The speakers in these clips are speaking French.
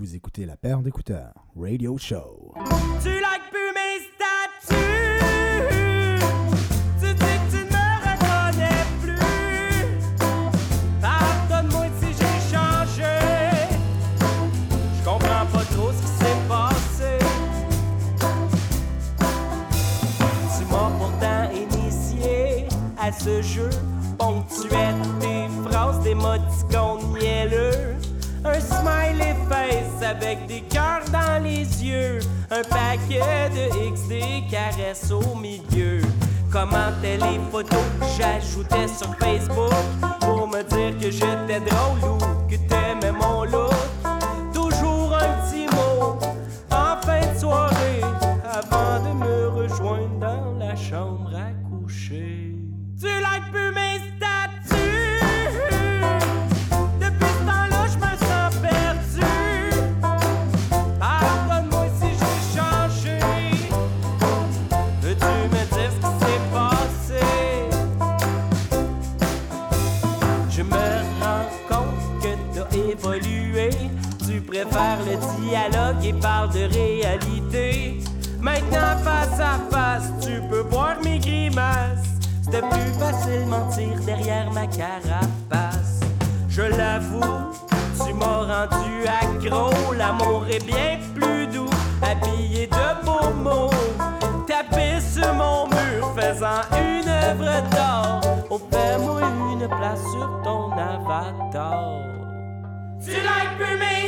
Vous écoutez la paire d'écouteurs, Radio Show. Tu likes plus mes statuts. Tu dis que tu ne me reconnais plus. Pardonne-moi si j'ai changé. Je comprends pas trop ce qui s'est passé. Tu m'as pourtant initié à ce jeu. Ponctuais tes phrases d'émoticônes mielleux. Un smiley face avec des cœurs dans les yeux. Un paquet de X, des caresses au milieu. Commentais les photos que j'ajoutais sur Facebook pour me dire que j'étais drôle ou que t'aimais mon look. Dialogue et parles de réalité. Maintenant, face à face, tu peux voir mes grimaces. C'était plus facile mentir derrière ma carapace. Je l'avoue, tu m'as rendu accro. L'amour est bien plus doux, habillé de beaux mots. Tapé sur mon mur, faisant une œuvre d'art. Oh, fais-moi une place sur ton avatar. Tu plus mes.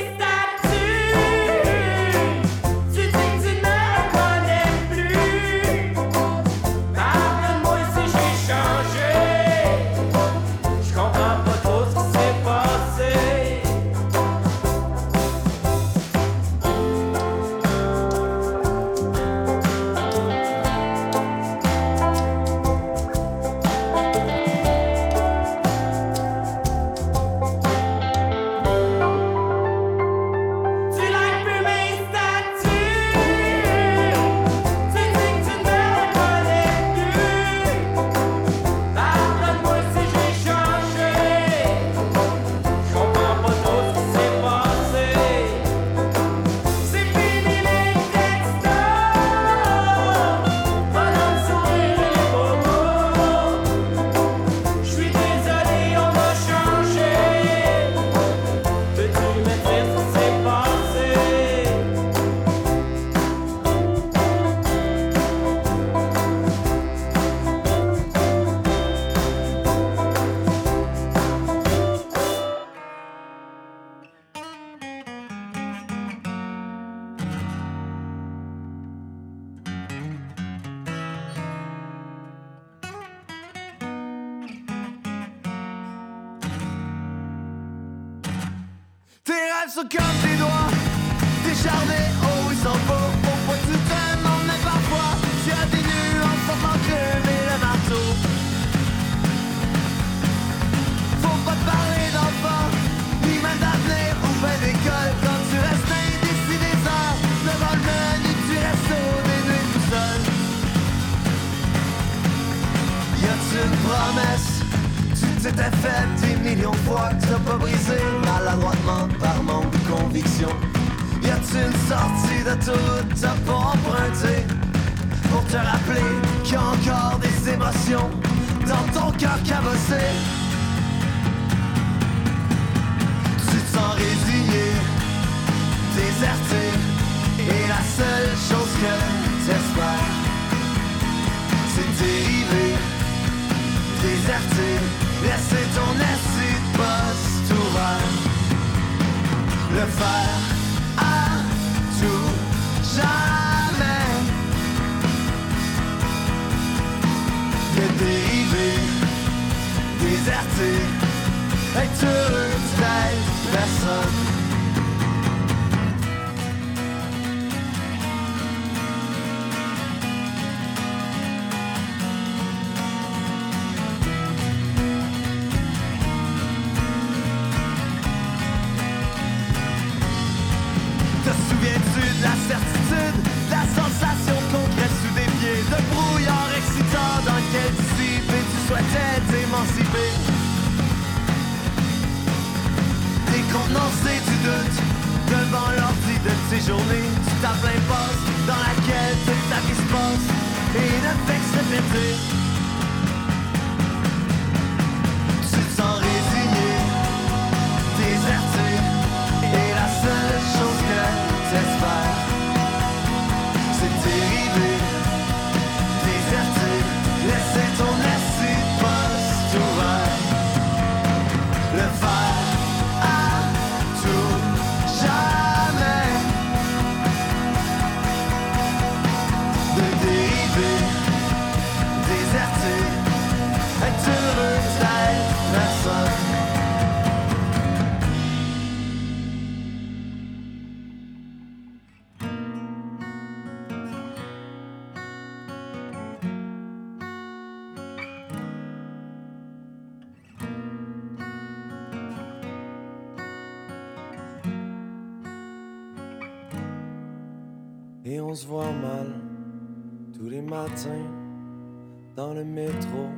Dans le métro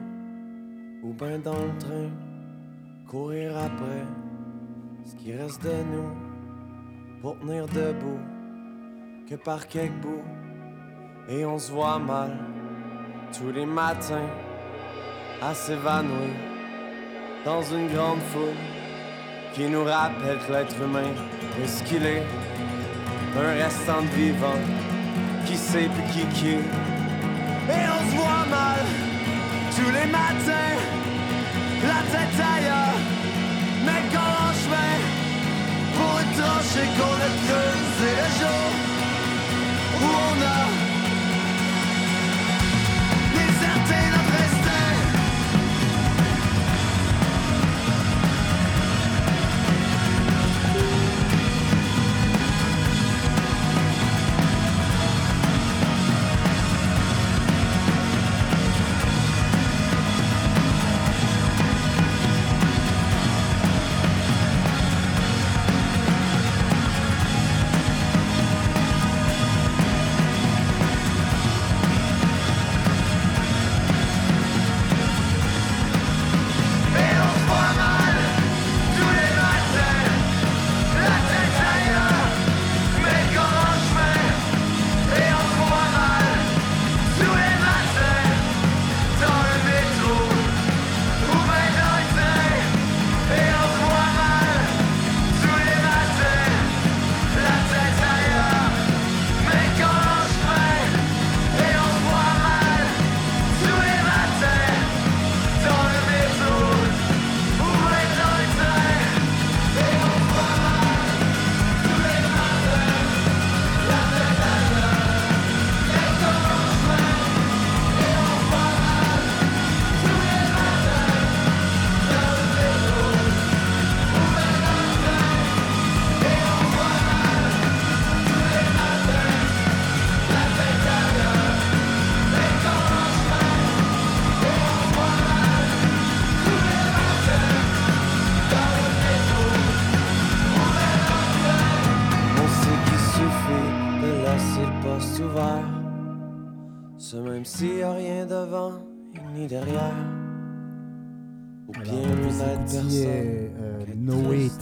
ou ben dans le train, courir après ce qui reste de nous pour tenir debout que par quelques bouts. Et on se voit mal tous les matins à s'évanouir dans une grande foule qui nous rappelle que l'être humain est ce qu'il est un restant de vivant qui sait plus qui qui est. Et on se voit mal tous les matins, la tête ailleurs, mais quand on chemin pour une tranchée qu'on a creusé le jour où on a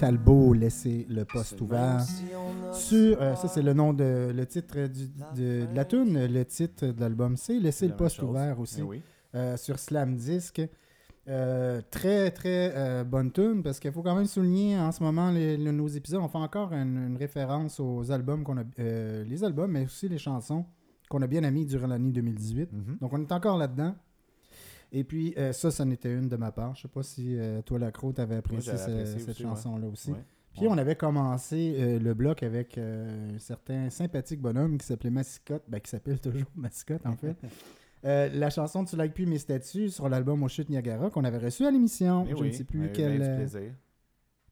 Talbot laisser le poste ouvert. Sur, euh, ça c'est le nom de le titre du- de, de la tune, le titre de l'album c'est laisser le poste chose. ouvert aussi Eh oui. euh, sur Slam Disc. Euh, très très bonne tune parce qu'il faut quand même souligner en ce moment les, les- nos épisodes on fait encore une, une référence aux albums qu'on a les albums mais aussi les chansons qu'on a bien amis durant l'année 2018 Mhm. donc on est encore là-dedans et puis euh, ça ça en était une de ma part je sais pas si euh, toi Lacro t'avais apprécié, ce- apprécié cette aussi, ouais. chanson là aussi Ouais. puis on avait commencé euh, le bloc avec euh, un certain sympathique bonhomme qui s'appelait Massicotte, ben, qui s'appelle toujours Massicotte en fait. Euh, la chanson Tu likes plus mes statuts sur l'album Au Chute Niagara qu'on avait reçu à l'émission. Eh Je oui, ne sais plus avec quel. bien du plaisir.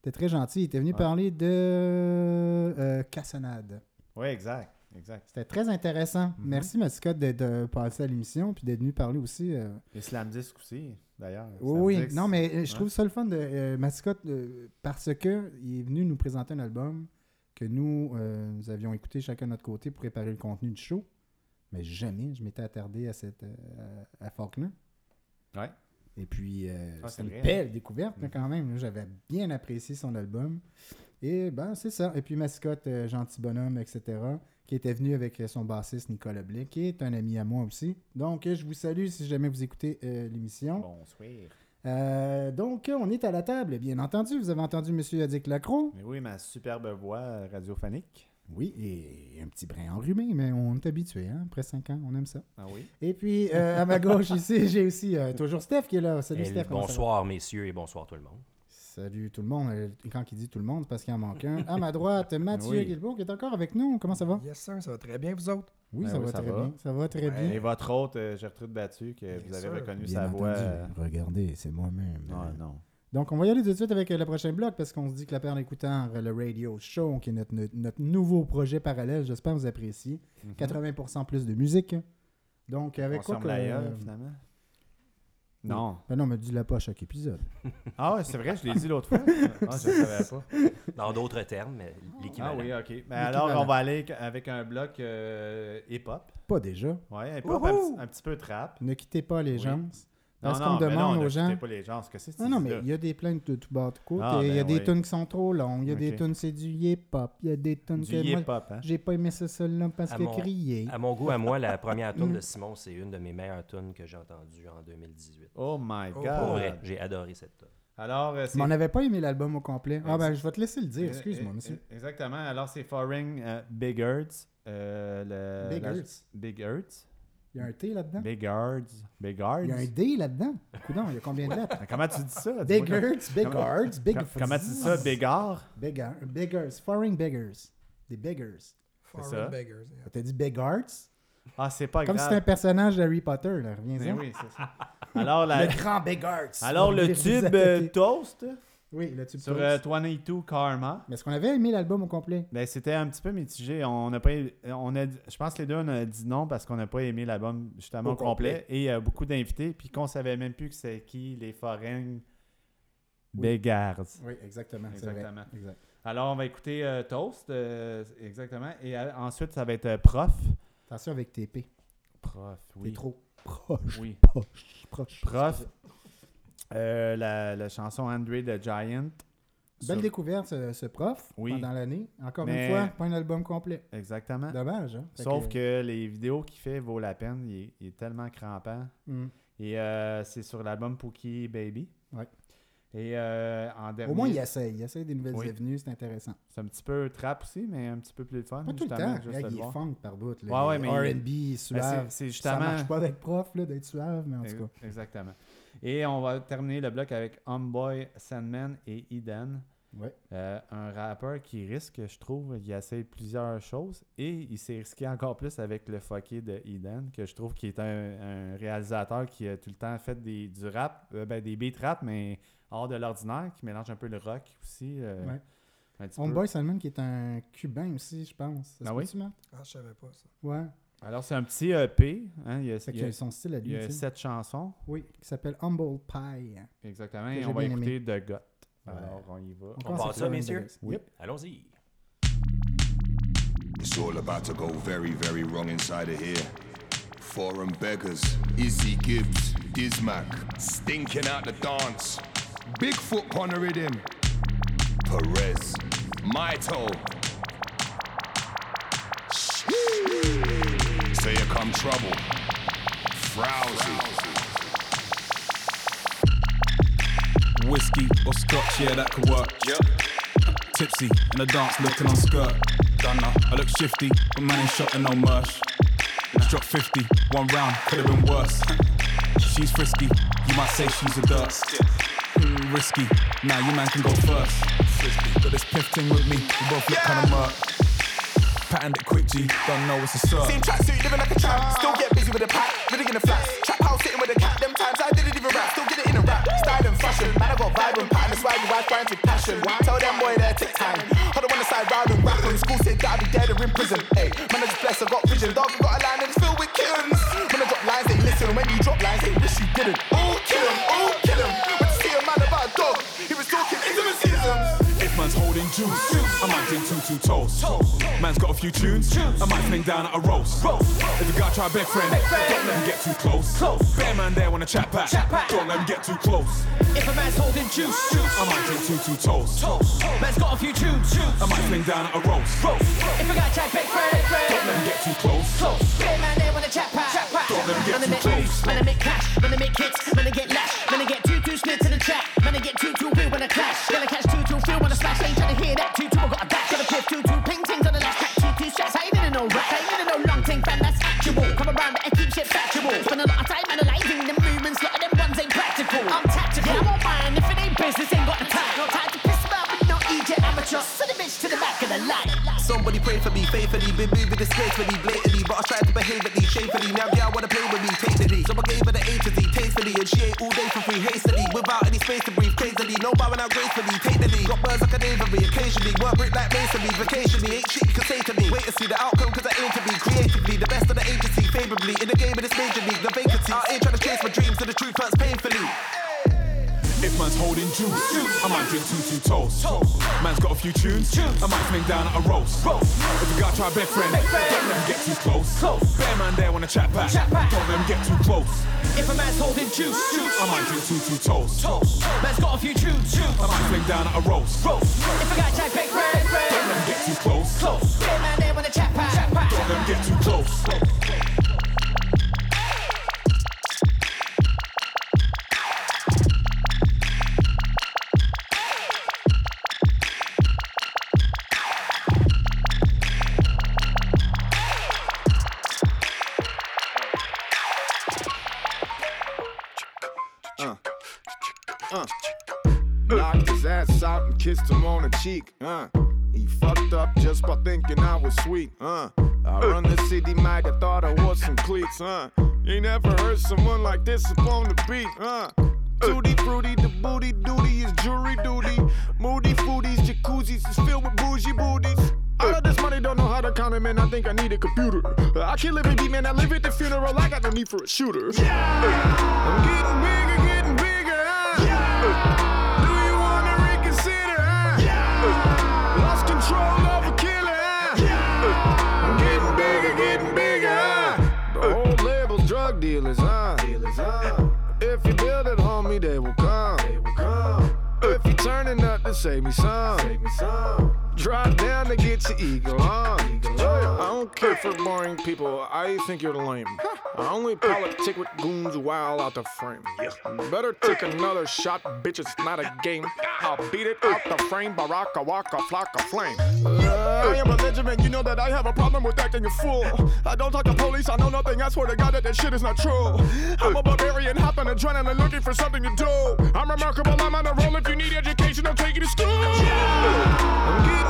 T'es très gentil. Il était venu Ouais. parler de euh, Cassonade. Oui, exact. Exact. C'était très intéressant. Mhm. Merci Massicotte de, de passer à l'émission puis d'être venu parler aussi. euh, Et Slam Disc aussi, d'ailleurs. Oui, oui. Non, mais euh, je Ouais. trouve ça le fun de euh, Mascotte euh, parce que il est venu nous présenter un album que nous, euh, nous avions écouté chacun de notre côté pour préparer le contenu du show. Mais jamais je m'étais attardé à cette euh, à Faulkner. Ouais. Et puis, euh, Ah, c'est une vrai, belle découverte Mhm. quand même. J'avais bien apprécié son album. Et ben, c'est ça. Et puis Mascotte, euh, Gentil Bonhomme, etc., qui était venu avec euh, son bassiste Nicolas Blais, qui est un ami à moi aussi. Donc, euh, je vous salue si jamais vous écoutez euh, l'émission. Bonsoir. Euh, donc, on est à la table, bien entendu. Vous avez entendu M. Yadik Lacroix. Mais oui, ma superbe voix radiophonique. Oui, et un petit brin enrhumé, mais on est habitué, hein? après 5 ans, on aime ça. Ah oui? Et puis, euh, à ma gauche ici, j'ai aussi euh, toujours Steph qui est là. Salut Et Steph. bonsoir, messieurs, et bonsoir tout le monde. Salut tout le monde. Euh, Quand il dit tout le monde, parce qu'il en manque un. À ma droite, Mathieu Oui. Guilbeault qui est encore avec nous. Comment ça va? Yes, sir, ça va très bien, vous autres? Oui, Ben ça oui, va ça très va. bien. Ça va très Ouais. bien. Et votre hôte, euh, Gertrude Battu, que vous avez sûr. reconnu Bien sa voix. entendu. euh, Regardez, c'est moi-même. Non, non. Donc, on va y aller tout de suite avec euh, le prochain bloc parce qu'on se dit que la perle écoutant, euh, le radio show, qui est notre, notre, notre nouveau projet parallèle, j'espère que vous appréciez. Mhm. 80% plus de musique. Donc, avec On quoi que... ferme la gueule, finalement? Non. Ben non, mais dis-la pas à chaque épisode. Ah ouais, c'est vrai, je l'ai dit l'autre fois. Ah, je ne savais pas. Dans d'autres termes, mais Ah l'équivalent. oui, ok. Mais alors, on va aller avec un bloc euh, hip-hop. Pas déjà. Ouais, hip-hop, un, petit- un petit peu trap. Ne quittez pas les Oui. Parce qu'on demande non, aux ne gens... pas les gens. Qu'est-ce que c'est Non, non, mais il y a des plaintes de tout bas, de tout côté. Ah, il y a ben des oui. tunes qui sont trop longues. Il y a des tunes, c'est du hip-hop. Il y a des tunes Du que moi, hip-hop, hein? j'ai pas aimé ça seul-là parce a mon- crié. À mon goût, à moi, la première tune de Simon, c'est une de mes meilleures tunes que j'ai entendues en 2018. Oh my god. Pour vrai, j'ai adoré cette tune. Alors, euh, c'est. Mais on n'avait pas aimé l'album au complet. Ah ben, je vais te laisser le dire. Euh, Excuse-moi, euh, monsieur. Exactement. Alors, c'est Foreign Big Earths. euh, le- Big la- Earths? Big Earths. Il y a un T là-dedans. Big Earths. Big Earths. Il y a un D là-dedans. Coudon, il y a combien de lettres? Comment tu dis ça? Big Dis-moi comme- Hearts, Big comment- tu dis ça? Bigard? Bigger, Biggers, Foreign Beggars. Des Beggars. Foreign ça? Beggars. yeah. T'as dit Big Hearts? Ah, c'est pas Comme si grave. c'était un personnage d'Harry Potter, là. Mais Reviens-en. oui, c'est ça. Alors, la- Le grand Big Hearts. Alors le tube euh, Toast? Oui, le tube sur Toast. euh, 22 Karma. Mais est-ce qu'on avait aimé l'album au complet? Ben, c'était un petit peu mitigé. On pas, on a, je pense que les deux on a dit non parce qu'on n'a pas aimé l'album justement Au au complet et euh, beaucoup d'invités puis qu'on savait même plus que c'est qui les forains Oui. Begards. Oui, exactement. vrai. Exactement. Exact. Alors on va écouter euh, Toast euh, exactement et euh, ensuite ça va être euh, Prof. Attention avec tes P. Prof, T'es oui. trop proche. Oui. Proche. Proche. Prof. Euh, la, la chanson Andre the Giant. Belle Sur- découverte, ce, ce prof, Oui. pendant l'année. Encore Mais- une fois, pas un album complet. Exactement. Dommage, hein? Sauf que les vidéos qu'il fait vaut la peine. Il est, il est tellement crampant. Hmm. Et euh, c'est sur l'album Pookie Baby. Ouais. Et euh, en dernier, Au moins, il essaye. Il essaye des nouvelles Oui. avenues, c'est intéressant. c'est un petit peu trap aussi, mais un petit peu plus fun. Pas tout le temps. juste Là, il est funk par bout. Ouais, ouais, R&B, Ben, suave. c'est- c'est Ça justement. marche pas d'être prof, là, d'être suave, mais en tout cas. Exactement. Et on va terminer le bloc avec Homeboy, Sandman et Eden. Ouais. Euh, un rappeur qui risque, je trouve, il essaie plusieurs choses et il s'est risqué encore plus avec le fucké de Eden, que je trouve qui est un, un réalisateur qui a tout le temps fait des, du rap, euh, ben, des beats rap, mais hors de l'ordinaire, qui mélange un peu le rock aussi. euh, Ouais. Homeboy Salmon, qui est un cubain aussi, je pense. Ah oui? Ah, je savais pas ça. Ouais. Alors, c'est un petit EP. Hein, il y a, il y a- son style à il lui, y a sept chansons. Oui, qui s'appelle Humble Pie. Exactement. Et on va écouter The Got. Ouais. Alors, on y va. On On avec ça, messieurs? Oui. Allons-y. It's all about to go very, very wrong inside of here. Foreign beggars, Izzy Gibbs, Dizmac, stinking out the dance. Bigfoot on the rhythm. Perez, Maito. So here come trouble. Frowsy. Whiskey or scotch, yeah, that could work. Yep. Tipsy in the dance, looking on skirt. Done now. I look shifty, but man ain't shot and no merch. Drop 50, one round, could have been worse. She's frisky, you might say she's a dirt. Mm, risky, nah, you man can go first. Got this piff thing with me, we both look kinda murk. Patterned it quick, G, don't know what's a cert. Same tracksuit, living like a tramp. Still get busy with a pack, really in the flats. Trap house sitting with a cat. Them times I didn't even rap, still get it in a rap. Style and fashion, man, I got vibe and pattern. That's why you wife grinds with passion. Tell them boy there, take time. Hold on, the side round and rap 'em. School said that I'd be dead or in prison. Hey, man, I just blessed, I got vision. Dog, I got a line and it's filled with kittens. When I drop lines, they listen. When you drop lines, they wish you didn't. Oh, kill him, oh, kill him. When you see a man about a dog, he was talking intimacisms. If man's holding juice, Acting too too toast. Man's got a few tunes. I might fling down at a roast. If you gotta try big friend, don't let him get too close. Bear man there wanna chat back. Don't let him get too close. If a man's holding juice, I might drink two two toast. man's got a few tunes. I might fling down at a roast. If I got chat big friend, Don't let him get too close. Bear man there wanna chat back, Don't let him get too close. man, I make cash, man, I make hits, man, I get lash, man, I get faithfully, been moving disgracefully, blatantly, but I tried to behave at least shamefully. Now girl wanna play with me, take. So I gave her the A to Z, tastefully, and she ate all day for free, hastily, without any space to breathe, crazily. No bowing out gracefully, take the lead. Got birds like an aviary, occasionally, work brick like man's holding juice, I might drink two two toast. Man's got a few tunes. I might fling down at a roast. If you gotta try big friend, don't let him get too close. Bear man there wanna chat back. Don't let him get too close. If a man's holding juice, I might drink two two toast. man's got a few tunes, I might fling down at a roast. If I got chat big friend, Don't let him get too close. Bear man there wanna chat pack. Don't let him get too close. Was sweet. Uh. I run the city, might have thought I was some cleats. Uh. You never heard someone like this up on the beat. Uh. Tutti fruity, the booty duty is jury duty. Moody foodies, jacuzzis is filled with bougie booties. All of this money don't know how to count it, man. I think I need a computer. I can't live in beat, man. I live at the funeral. I got no need for a shooter. Yeah. I'm getting bigger, getting bigger. huh? Do dealers, huh? If you build it, homie, they will come. If you turning up to save me some. Drop down to get your eagle on. I don't care for boring people. I think you're lame. I only politic with goons while out the frame. Better take another shot, bitch. It's not a game. I'll beat it out the frame. Baraka waka flocka flame. Uh, I am a Benjamin. You know that I have a problem with acting a fool. I don't talk to police. I know nothing. I swear to God that that shit is not true. I'm a barbarian, hopping adrenaline, looking for something to do. I'm remarkable. I'm on a roll. If you need education, I'll take you to school. I'm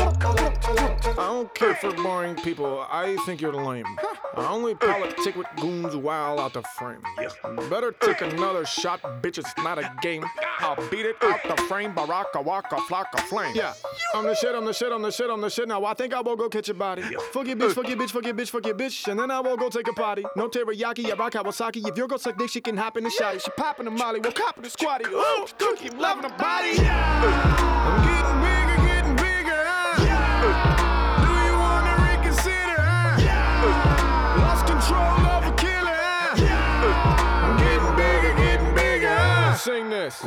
I don't care for boring people, I think you're lame. I only politic with goons while out the frame. Better take another shot, bitch, it's not a game. I'll beat it out the frame, baraka waka flocka flame. Yeah, I'm the shit, I'm the shit, I'm the shit, I'm the shit. Now I think I will go catch your body. Fuck your bitch, fuck your bitch, fuck your bitch, fuck your bitch. And then I will go take a potty. No teriyaki, yeah, rock Kawasaki. If you're gonna suck dick, she can hop in the shotty. She poppin' the molly, we'll cop in the squatty. Ooh, cookie, loving the body. I'm Sing this.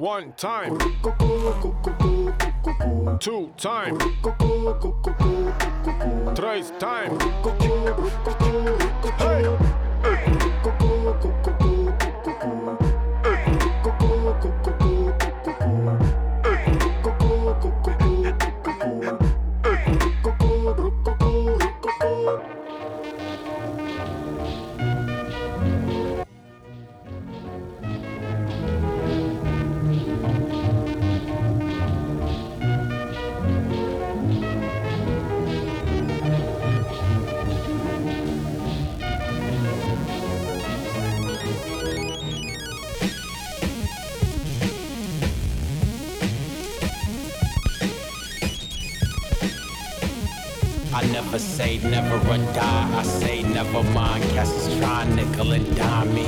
One time. Two time. Three time. Hey. Never say never or die. I say never mind. Cats is trying nickel and dime me.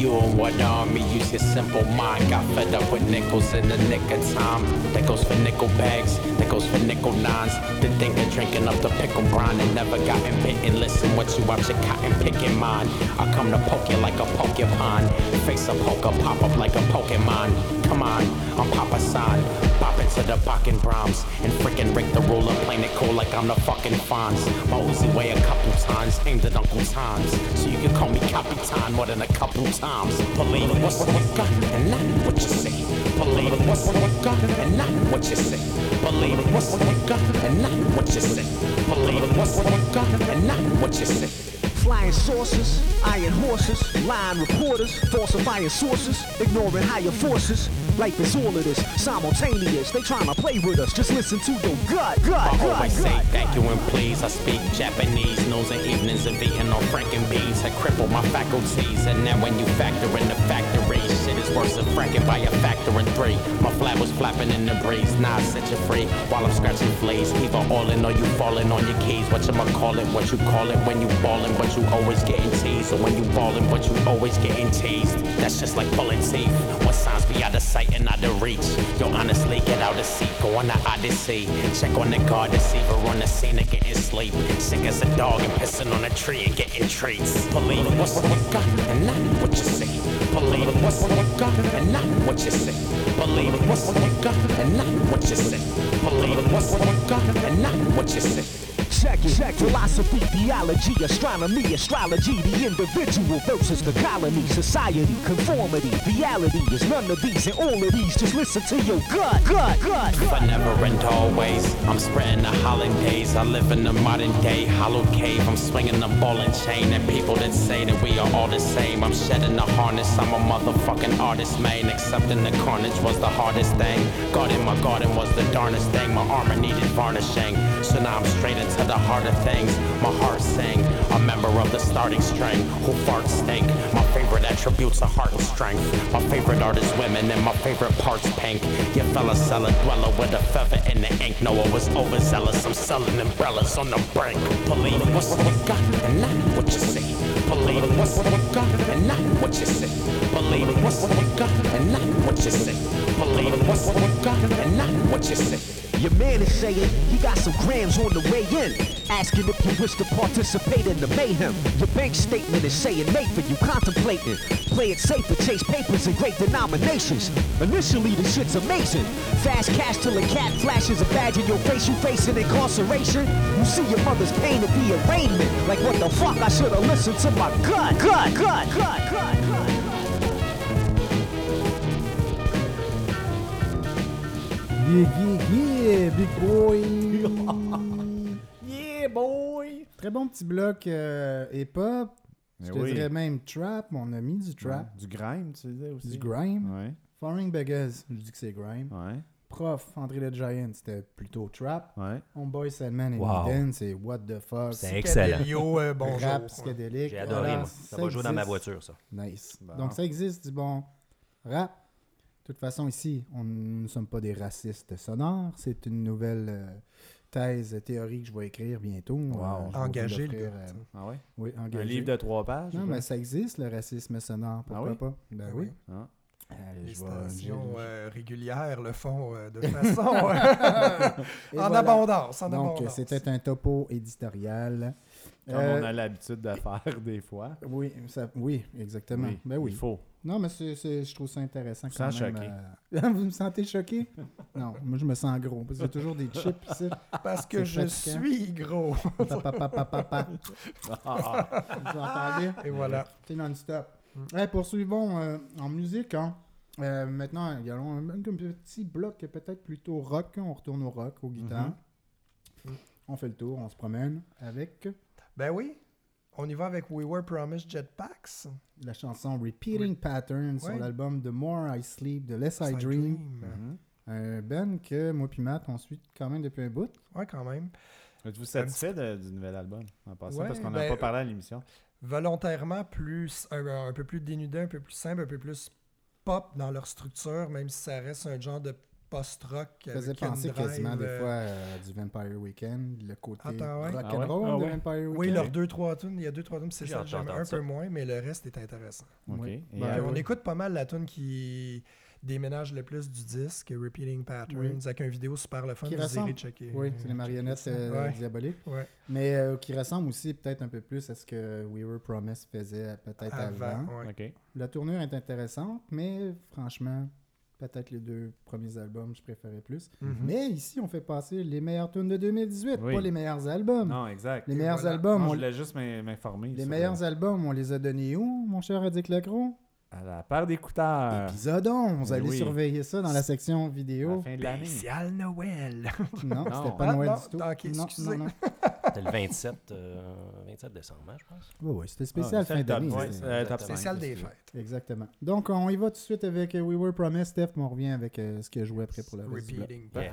You and what army? Use your simple mind. Got fed up with nickels in the nick of time. That goes for nickel bags. That goes for nickel nines. The think of drinking up the pickle brine and never gotten bitten. Listen what you watch your cotton picking mine. I come to poke you like a porcupine. Face a poker, pop up like a Pokemon. Come on, I'm Papa San. Pop into the Bakken Brahms. And freaking break the ruler, playing it cool like I'm the fucking Fonz. My Uzi weigh a couple tons, aimed at Uncle Tom's. So you can call me Capitan more than a couple times. Believe what's what I got and not what you say. Believe what's what I got and not what you say. Believe what's what I got and not what you say. Believe what's what I got and not what you say. Flying saucers, iron horses, lying reporters, falsifying sources, ignoring higher forces. Life is all of this, simultaneous. They trying to play with us. Just listen to your gut, gut, I gut, always say gut. thank you and please. I speak Japanese, knows and evenings of eating on franken beans had crippled my faculties. And now when you factor in the is worse than fracking by a factor in three. My flag was flapping in the breeze, now I set you free while I'm scratching fleas. Either all in or you falling on your keys. What you call it, what you call it when you ballin', but you always getting teased. Or when you ballin', but you always getting teased. That's just like pulling teeth. What signs be out of sight and out of reach? Yo, honestly, get out of seat, go on the odyssey. Check on the guard, deceiver on the scene and getting sleep. Sick as a dog and pissing on a tree and getting treats. Believe what's what I got and not what you say. Believe what I got and not what you say. Believe what's what I got and not what you say. Believe what I got and not what you say. Check it. Check philosophy, theology, astronomy, astrology, the individual versus the colony, society, conformity, reality is none of these and all of these. Just listen to your gut, gut, gut, gut. never and always, I'm spreading the holidays. I live in the modern day hollow cave. I'm swinging the ball and chain, and people that say that we are all the same. I'm shedding the harness. I'm a motherfucking artist, man. Accepting the carnage was the hardest thing. Guarding my garden was the darnest thing. My armor needed varnishing, so now I'm straight into the heart of things. My heart sang, a member of the starting string. Who farts stink? My favorite attributes are heart and strength. My favorite art is women, and my favorite part's pink. Your fella seller dweller with a feather in the ink. Noah was overzealous. I'm selling umbrellas on the brink. Believe what's what I got and not what you say. Believe what's what I got and not what you say. Believe what's what I got and not what you say. Believe what's what I got and not what you say. Your man is saying he got some grams on the way in. Asking if you wish to participate in the mayhem. Your bank statement is saying Nathan, you contemplating. Play it safe and chase papers in great denominations. Initially, the shit's amazing. Fast cash till a cat flashes a badge in your face, you facing incarceration. You see your mother's pain at the arraignment. Like, what the fuck? I should've listened to my gut, gut, gut, gut, gut, gut. Yeah, yeah, yeah, big boy! Yeah, boy! Très bon petit bloc euh, hip-hop. Je Mais te oui. dirais même trap. On a mis du trap. Ouais, Du grime, tu disais aussi. Du grime. Ouais, Foreign Beggars, je dis que c'est grime. ouais, Prof, André the Giant, c'était plutôt trap. ouais. Homeboy Sandman et Wow. C'est what the fuck. C'est excellent. Euh, bonjour. Rap psychédélique. J'ai adoré, Voilà, moi. Ça va jouer dans ma voiture, ça. Nice. Bon. Donc ça existe du bon rap. De toute façon, ici, on nous ne sommes pas des racistes sonores. C'est une nouvelle euh, thèse, théorie que je vais écrire bientôt. Wow. je vais vous Engagé, le gars. euh, Ah ouais? oui, Un livre de trois pages? Non, mais ça existe, le racisme sonore. Pourquoi oui? pas? Ben oui. oui. Ah. Euh, Les je vais- stations je- euh, régulières le font euh, de façon euh, en voilà. abondance. En Donc, c'était un topo éditorial. Comme Euh, on a l'habitude de faire des fois. Oui, ça, oui, exactement. Oui, ben oui. Il faut. Non, mais c'est, c'est- je trouve ça intéressant. Quand sens même, choqué. euh, Vous me sentez choqué? non, moi je me sens gros. Parce qu'il y a toujours des chips ici. Parce que je fatigant. suis gros. Pa, pa, pa, pa, pa, pa. Vous entendez? Et voilà. C'est non-stop. Ouais, poursuivons euh, en musique. Hein. Euh, maintenant, il y a un, un petit bloc peut-être plutôt rock. On retourne au rock, aux guitares. Mhm. On fait le tour, on se promène avec Ben oui. On y va avec We Were Promised Jetpacks. la chanson Repeating Patterns sur l'album The More I Sleep, The Less I Dream. Mhm. Un band que moi puis Matt, on suit quand même depuis un bout. Ouais, quand même. Êtes-vous satisfait de- du nouvel album en passant? Ouais, parce qu'on n'a ben, pas parlé à l'émission. Volontairement plus un, un peu plus dénudé, un peu plus simple, un peu plus pop dans leur structure, même si ça reste un genre de post-rock. Ça faisait penser drive, quasiment des euh, fois euh, du Vampire Weekend, le côté Attends, ouais? rock'n'roll Ah ouais? Ah de. Vampire Weekend. Oui, leurs deux, trois tunes. Il y a deux, trois tunes, c'est ça. J'aime un ça. peu moins, mais le reste est intéressant. Oui. Ben, on écoute pas mal la tune qui déménage le plus du disque, Repeating Patterns, Oui. avec une vidéo super le fun. Qui vous irez ressemble- checker. Oui, c'est les marionnettes euh, Ouais. diaboliques. Ouais. Mais euh, qui ressemble aussi peut-être un peu plus à ce que We Were Promised faisait peut-être avant. Avant, ouais. Ok. La tournure est intéressante, mais franchement, peut-être les deux premiers albums, je préférais plus. Mhm. Mais ici, on fait passer les meilleures tunes de 2018, Oui. pas les meilleurs albums. Non, exact. Les Et meilleurs voilà. albums, on- je voulais juste m'in- m'informer. les meilleurs albums, on les a donnés où, mon cher Radic Lacroix? À la paire d'écouteurs. Épisode 11. Vous Ben allez oui. surveiller ça dans la section la vidéo. fin de l'année. Spécial Noël. Non, Non. c'était pas Ah, Noël non, du tout. ok, non, excusez. non, non. C'était le 27, euh, 27 décembre, hein, je pense. Oui, oui, c'était spécial Ah, fin d'année. euh. Spécial des fêtes. Exactement. Donc, on y va tout de suite avec euh, We Were Promised, Steph, puis on revient avec euh, ce que je jouais après pour la reste. Repeating Yeah.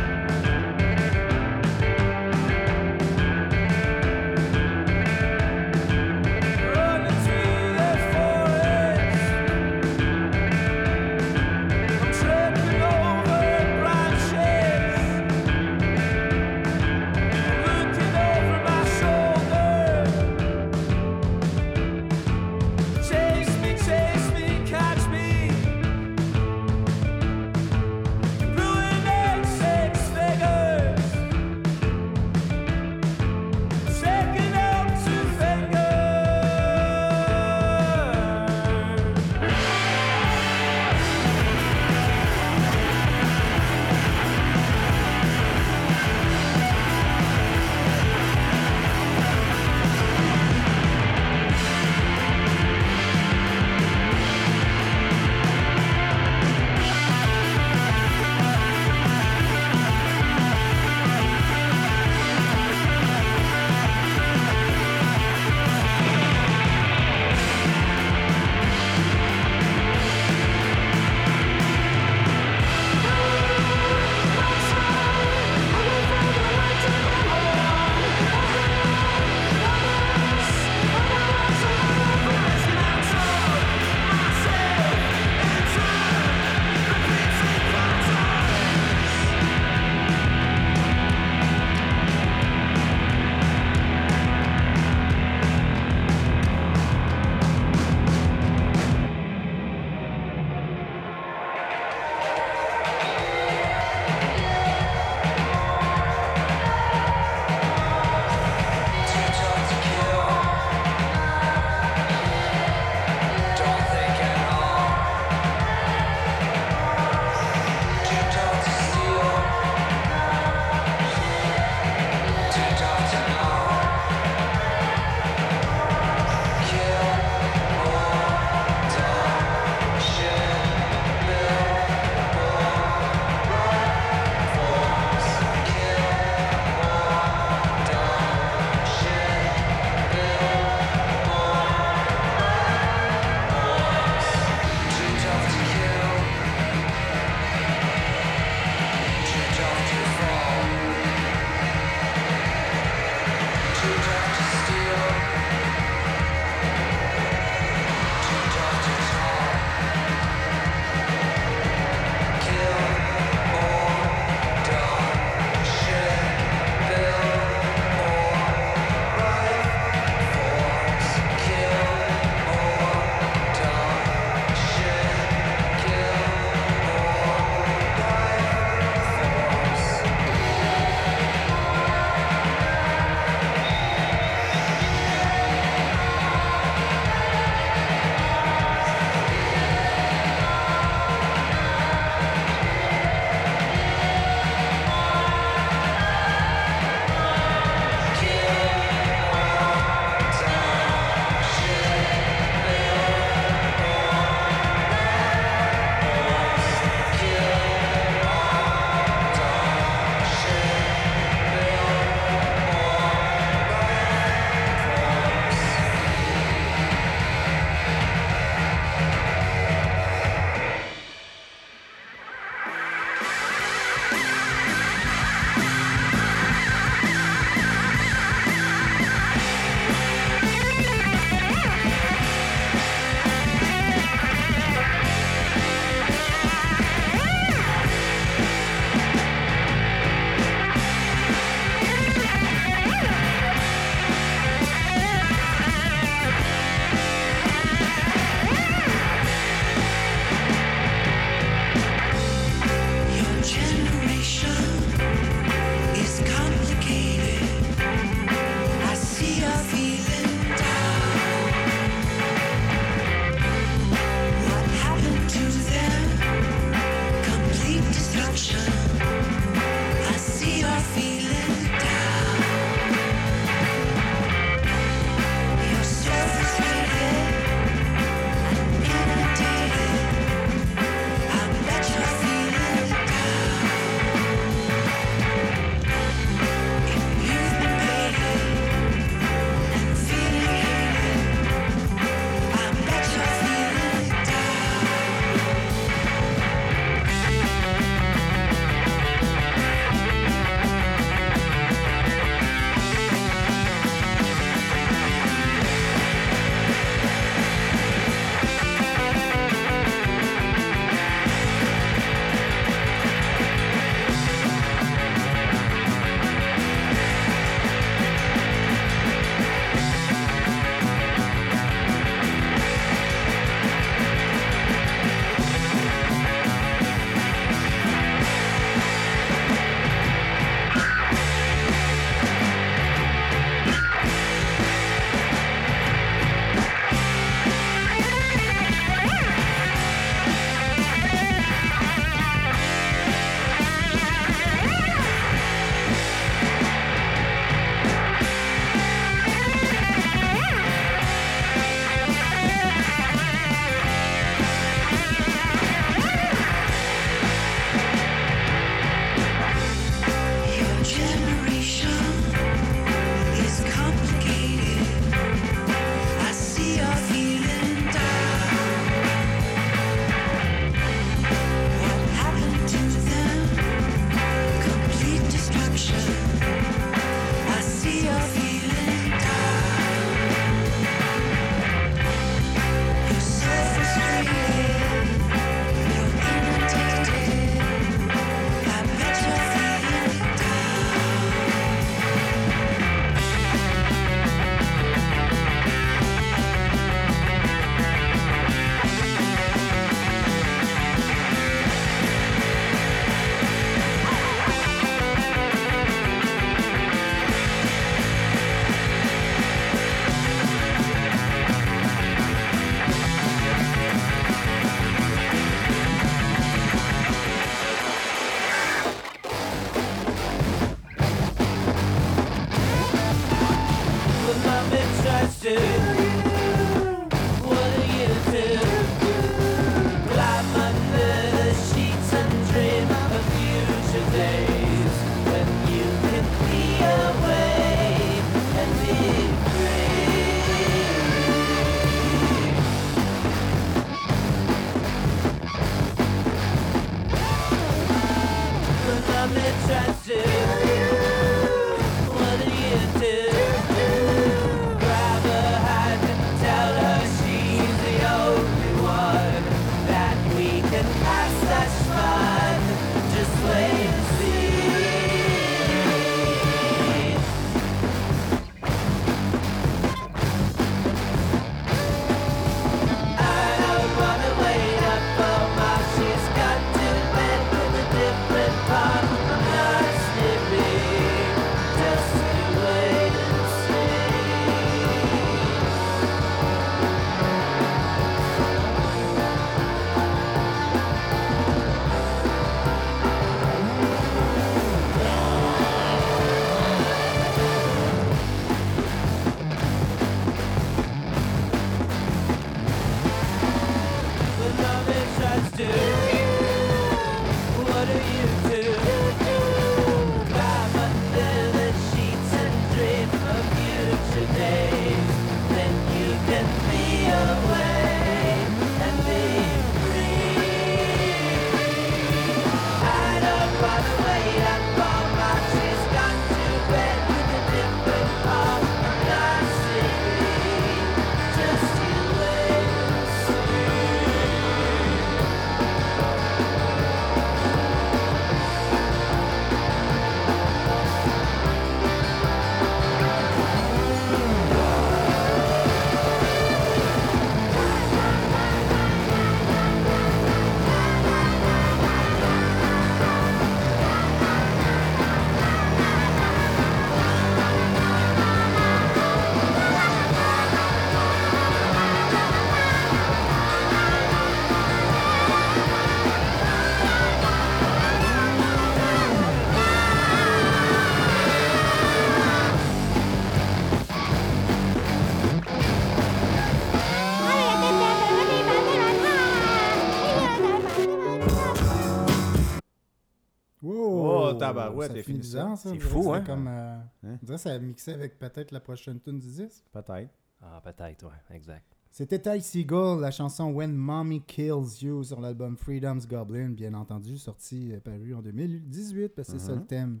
Ça t'es fait fini bizarre, ça. C'est fou, hein? Comme, euh, Hein? On dirait que ça mixait avec peut-être la prochaine tune du disque. Peut-être. Ah, peut-être, ouais, exact. C'était Ty Seagull, la chanson When Mommy Kills You sur l'album Freedom's Goblin, bien entendu, sorti, euh, paru en 2018, parce que c'est ça le thème,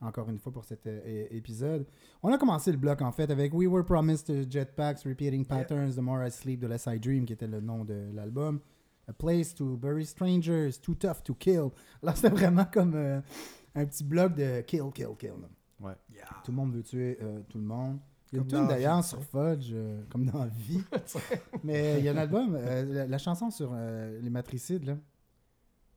encore une fois, pour cet euh, épisode. On a commencé le bloc, en fait, avec We Were Promised to Jetpacks, Repeating Patterns, The More I Sleep, de Less I Dream, qui était le nom de l'album. A Place to Bury Strangers, Too Tough to Kill. Là, c'était vraiment comme euh, un petit bloc de kill, kill, kill. là. Ouais. Tout le monde veut tuer euh, tout le monde. Il y a une tune d'ailleurs sur. Fudge, euh, comme dans la vie. Mais il y a un album, euh, la, la chanson sur euh, les matricides, là.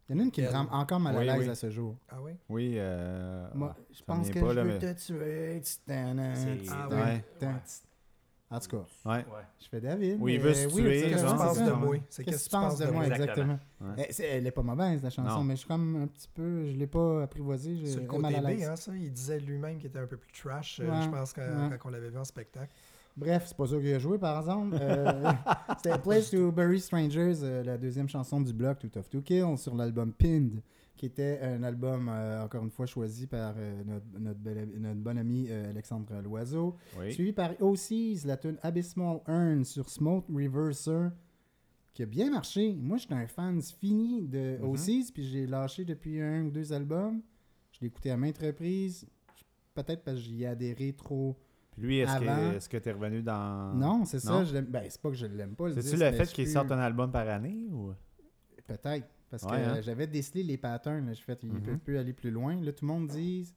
Il y en a une qui me rend encore mal à l'aise oui. à ce jour. Ah oui? Oui, euh, Moi, je pense que pas, je là, veux mais- te tuer. Ah oui. En tout cas, Ouais. je fais David. Oui, il veut se oui, tuer, c'est Qu'est-ce que tu c'est penses de moi? C'est Qu'est-ce que tu penses de moi, exactement? Ouais. Eh, c'est- elle est pas mauvaise, la chanson, Non. mais je suis comme un petit peu. Je l'ai pas apprivoisée. Sur le côté à B, l'aise. hein, ça, il disait lui-même qu'il était un peu plus trash, euh, Ouais, je pense, quand, ouais. quand on l'avait vu en spectacle. Bref, c'est pas ça qu'il a joué, par exemple. Euh, C'était Place to Bury Strangers, euh, la deuxième chanson du bloc, Too Tough to Kill, sur l'album Pinned, qui était un album, euh, encore une fois, choisi par euh, notre, notre, notre bon ami euh, Alexandre Loiseau. Oui. Suivi par OCs, la tune Abysmal Urn sur Smoke Reverser, qui a bien marché. Moi, j'étais un fan fini de. OCs, puis j'ai lâché depuis un ou deux albums. Je l'ai écouté à maintes reprises. Peut-être parce que j'y ai adhéré trop. Puis lui, est-ce que, est-ce que t'es revenu dans. Non, c'est ça. Je ben, c'est pas que je l'aime pas. C'est-tu disque, le fait qu'il sorte un album par année ou? Peut-être. Parce Ouais, que hein? j'avais décelé les patterns. là. J'ai fait, ils Mhm. peuvent plus aller plus loin. Là, tout le monde dit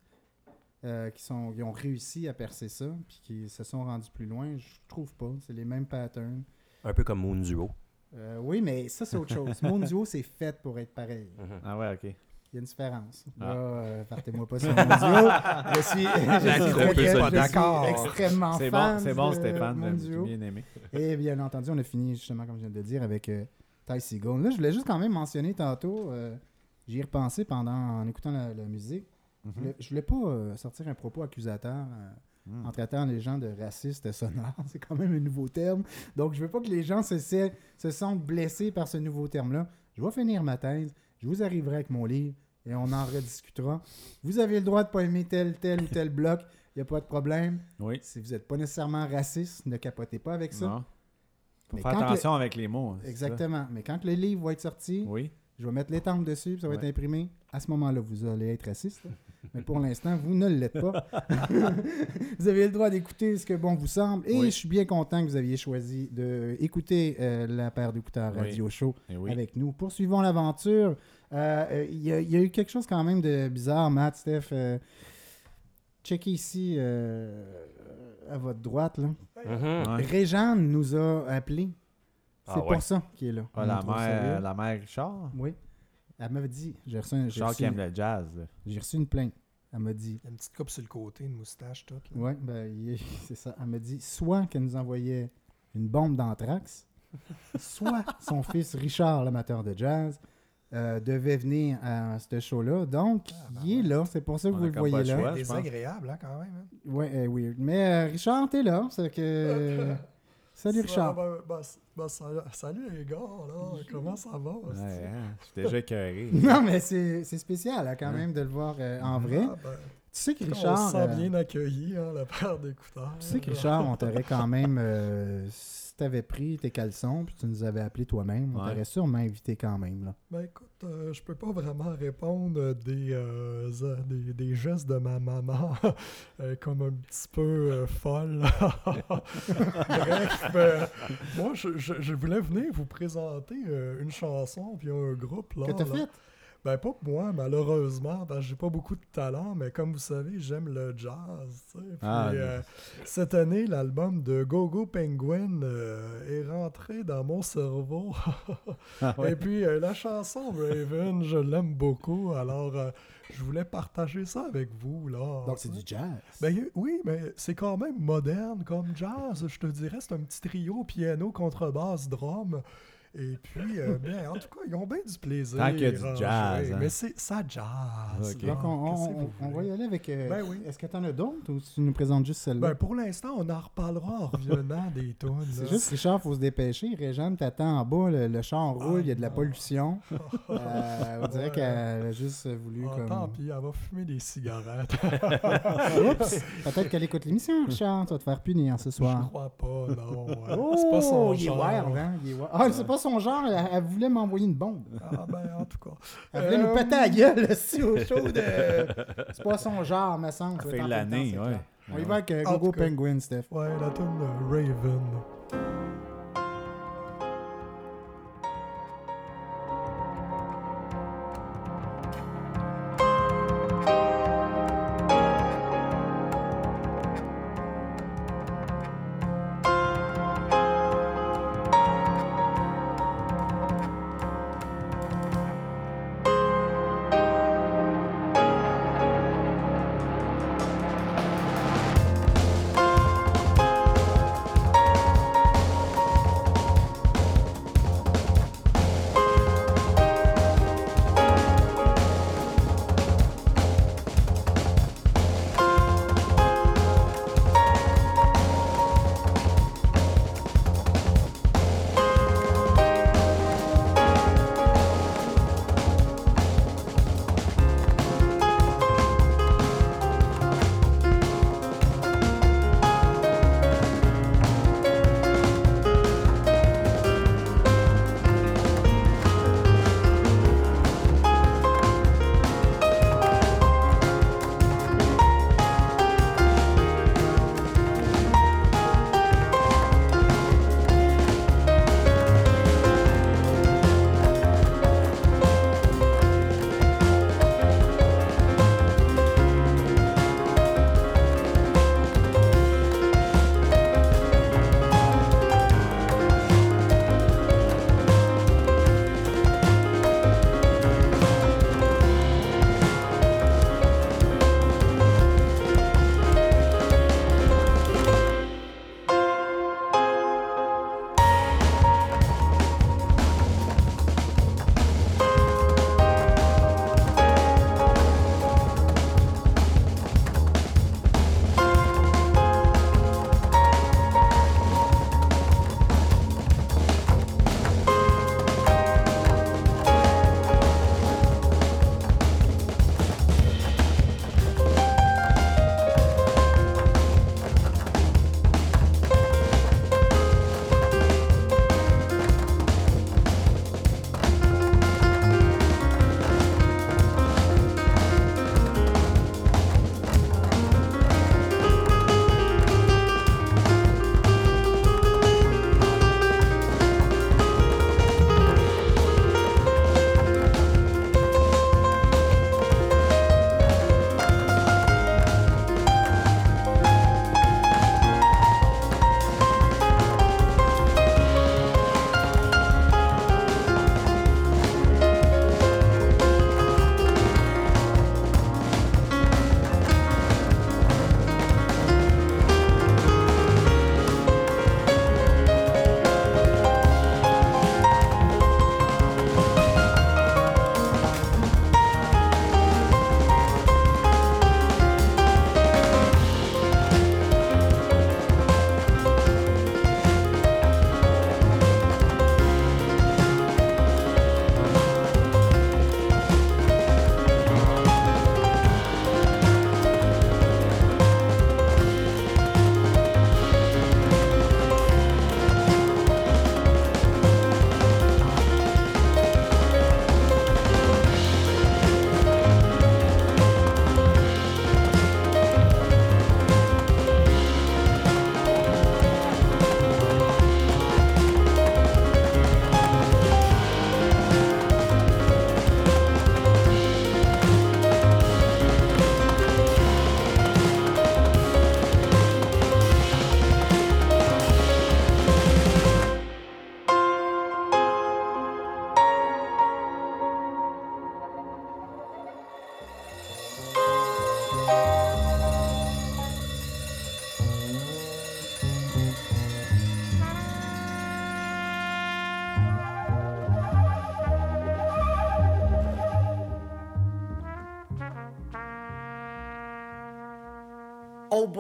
euh, qu'ils sont- ils ont réussi à percer ça, puis qu'ils se sont rendus plus loin. Je trouve pas. C'est les mêmes patterns. Un peu comme Moon Duo. Euh, oui, mais ça, c'est autre chose. Mon duo, c'est fait pour être pareil. Ah ouais, ok. Il y a une différence. Ah. Là, euh, partez-moi pas sur mon duo. Je suis, d'accord. extrêmement C'est fan bon, c'est bon de Stéphane. J'ai bien aimé. Et bien entendu, on a fini justement, comme je viens de le dire, avec euh, Ty Seagull. Là, je voulais juste quand même mentionner tantôt, euh, j'y ai repensé pendant, en écoutant la, la musique. Je Mhm. voulais- Je voulais pas euh, sortir un propos accusateur euh, Mm. en traitant les gens de racistes sonores. C'est quand même un nouveau terme. Donc, je veux pas que les gens se sentent blessés par ce nouveau terme-là. Je vais finir ma thèse. Je vous arriverai avec mon livre et on en rediscutera. Vous avez le droit de pas aimer tel, tel ou tel bloc. Il n'y a pas de problème. Oui. Si vous n'êtes pas nécessairement raciste, ne capotez pas avec ça. Non. Faut Mais faire le- attention avec les mots. hein. Exactement. Mais quand le livre va être sorti, Oui. je vais mettre l'étampe dessus, puis ça va être imprimé. À ce moment-là, vous allez être raciste. là. Mais pour l'instant, vous ne l'êtes pas. vous avez le droit d'écouter ce que bon vous semble. Et Oui. je suis bien content que vous aviez choisi d'écouter la paire d'écouteurs Oui. Radio Show Eh avec nous. Poursuivons l'aventure. Euh, euh, Il y, a- il y a eu quelque chose quand même de bizarre, Matt, Steph. euh, checkez ici euh, à votre droite. Là. Mhm. Ouais. Réjeanne nous a appelés. C'est Ah pour ouais. ça qu'il est là. Ah, la, mère, la mère Richard? Oui. Elle m'avait dit, j'ai reçu, un- j'ai Richard reçu, qui aime le jazz. là. j'ai reçu une plainte. Elle m'a dit, Il y a une petite coupe sur le côté, une moustache, toute. là. ouais, ben, c'est ça. Elle m'a dit, soit qu'elle nous envoyait une bombe d'anthrax, soit son fils Richard, l'amateur de jazz, euh, devait venir à ce show-là. Donc, Ah, ben il est ouais. là. C'est pour ça que On vous le voyez là. pense. Désagréable, hein, quand même. hein. Ouais, euh, weird. Mais euh, Richard, t'es là. C'est que. Salut Richard. Ben, ben, ben, salut, les gars, là. Comment ça va? Ouais, hein, Je suis déjà écœuré. Non, mais c'est c'est spécial hein, quand Ouais. même de le voir euh, en vrai. Ah, ben, Tu sais que on se Richard. sent bien accueilli, hein, la paire d'écouteurs. Tu sais que Richard, on t'aurait quand même. Tu avais pris tes caleçons puis tu nous avais appelé toi-même, on Ouais. t'aurait sûrement invité quand même. Là. Ben écoute, euh, je peux pas vraiment répondre des, euh, des, des gestes de ma maman euh, comme un petit peu euh, folle. Bref, ben, moi je, je- je voulais venir vous présenter euh, une chanson puis un groupe là. Que t'as là. fait? Ben pas moi, malheureusement, parce que j'ai pas beaucoup de talent, mais comme vous savez, j'aime le jazz. Puis, Ah, euh, cette année, l'album de Gogo Penguin euh, est rentré dans mon cerveau. Ah ouais. Et puis euh, la chanson Raven, je l'aime beaucoup, alors je voulais partager ça avec vous là. Donc c'est du jazz. Ben oui, mais c'est quand même moderne comme jazz, je te dirais. C'est un petit trio, piano, contrebasse, drum. Et puis, euh, ben, en tout cas, ils ont bien du plaisir. Tant qu'il y a du à jazz, hein. Mais c'est ça jazz. Donc on, on- va y aller avec. euh, Ben oui. Est-ce que t'en as d'autres ou tu nous présentes juste celle-là? Ben, pour l'instant, on en reparlera en revenant des tunes. c'est juste, Richard, faut se dépêcher. Régane t'attend en bas, le, le char roule, il y a de la pollution. Euh, on dirait Ouais. qu'elle a juste voulu Ah, comme. Tant pis, elle va fumer des cigarettes. Oups! Peut-être qu'elle écoute l'émission, Richard. Tu vas te faire punir ce Je soir. crois pas, non. Oh, c'est pas son il est wild, hein? Il est wild. Ah, c'est pas son genre. Elle, elle voulait m'envoyer une bombe. Ah, ben, en tout cas. Elle voulait nous péter la gueule si au show de. C'est pas son genre, me semble. Ça fait l'année, ouais. On y va avec euh, Gogo. Penguin, Steph. Ouais, la tune de Raven. Raven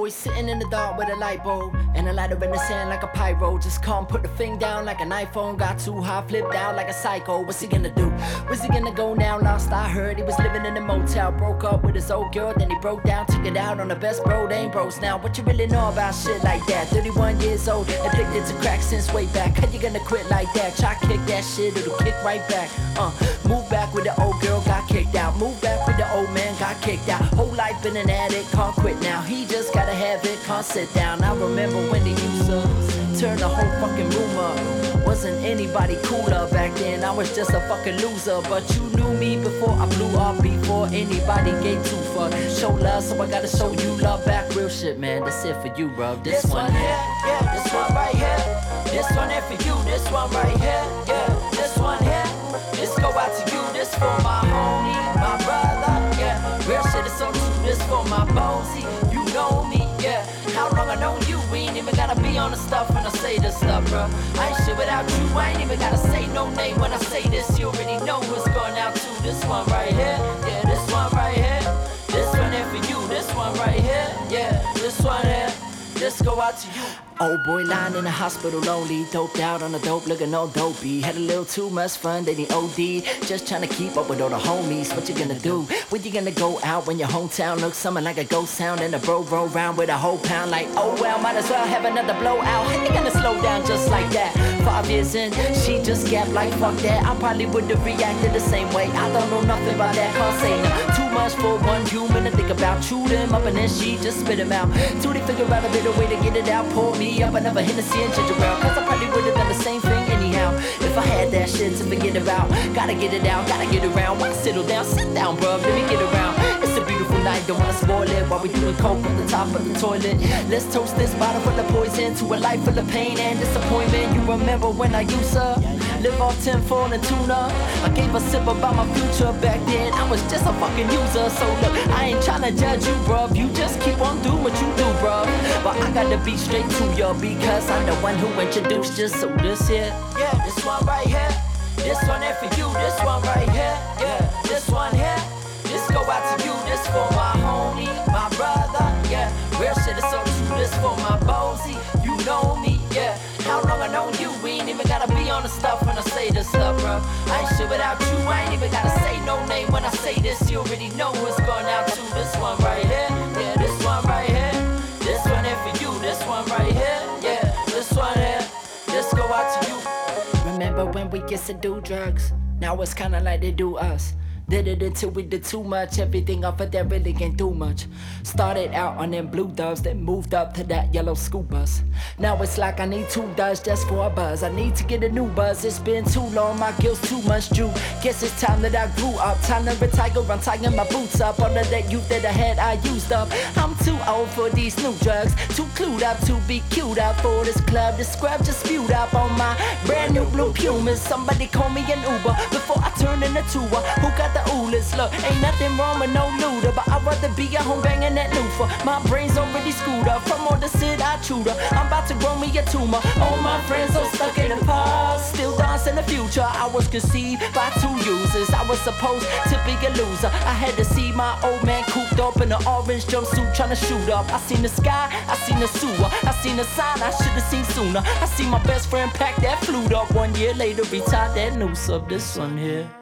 Boy sitting in the dark with a light bulb and a lighter in the sand like a pyro. Just come put the thing down like an iPhone. Got too high, flipped out like a psycho. What's he gonna do? Where's he gonna go now? Lost, I heard he was living in a motel. Broke up with his old girl, then he broke down, took it out on the best bro. They ain't bros now. What you really know about shit like that? 31 years old, addicted to crack since way back. How you gonna quit like that? Try kick that shit, it'll kick right back. Uh, move back with the old girl, got kicked out. Move back with the old man, got kicked out. Whole life been an addict, can't quit now. He just gotta have it, can't sit down. I remember when they used to turn the whole fucking room up. Wasn't anybody cooler back then, I was just a fucking loser. But you knew me before I blew up, before anybody gave two fuck. Show love, so I gotta show you love back. Real shit, man, that's it for you, bro. This, one here, yeah, this one right here. This one here for you, this one right here, yeah, this one here. This go out to you, this for my homie, my brother, yeah. Real shit is so true, this for my bonesy, you know me, yeah. How long I known you, we ain't even gotta be on the stuff when I say this stuff, bro. I ain't shit without you, I ain't even gotta say no name when I say this. You already know what's going out to this one right here, yeah, go out to you. Old boy lying in the hospital lonely, doped out on the dope, looking all dopey. Had a little too much fun, then he OD. Just trying to keep up with all the homies. What you gonna do? When you gonna go out when your hometown looks something like a ghost town and a bro roll round with a whole pound? Like, oh well, might as well have another blowout. How you gonna slow down just like that? Five years in, she just gapped like fuck that. I probably would have reacted the same way. I don't know nothing about that, can't say no. Too much for one human to think about. Chew them up and then she just spit them out. Till they figure out a better way to get it out. Pour me up another Hennessy and ginger ale. Cause I probably would have done the same thing anyhow. If I had that shit to forget about. Gotta get it out, gotta get around. Why settle down? Sit down, bruh. Let me get around. It's a beautiful night, don't wanna spoil it. While we doing coke on the top of the toilet. Let's toast this bottle full of poison to a life full of pain and disappointment. You remember when I used to live off tinfoil and tuna? I gave a sip about my future back then. I was just a fucking user. So look, I ain't tryna judge you, bruh. You just keep on doing what you do, bruh. But I gotta be straight to you because I'm the one who introduced you. So this here, yeah, this one right here. This one here for you, this one right here, yeah, this one here. This go out to you, this for my homie, my brother, yeah. Real shit is so true, this for my bonesy, you know me, yeah. How long I know you, we ain't even gotta be on the stuff shit without you, I ain't even gotta say no name when I say this. You already know what's going out to this one right here, yeah, this one right here. This one here for you, this one right here, yeah, this one here. This go out to you. Remember when we used to do drugs? Now it's kinda like they do us. Did it until we did too much. Everything off of that really can't do much. Started out on them blue doves, then moved up to that yellow school bus. Now it's like I need two doves just for a buzz. I need to get a new buzz. It's been too long, my guilt's too much due. Guess it's time that I grew up. Time to retire, I'm tying my boots up. All of that youth that I had, I used up. I'm too old for these new drugs. Too clued up to be cute up for this club. The scrub just spewed up on my brand new blue Pumas. Somebody call me an Uber before I turn into a Who got the oolers? Look, ain't nothing wrong with no looter, but I'd rather be at home banging that loofah. My brain's already screwed up from all the shit I chewed up. I'm about to grow me a tumor. All my friends are stuck in the past, still dancing the future. I was conceived by two users. I was supposed to be a loser. I had to see my old man cooped up in an orange jumpsuit trying to shoot up. I seen the sky, I seen the sewer, I seen the sign I should have seen sooner. I seen my best friend pack that flute up one year later, retired that noose of this one here.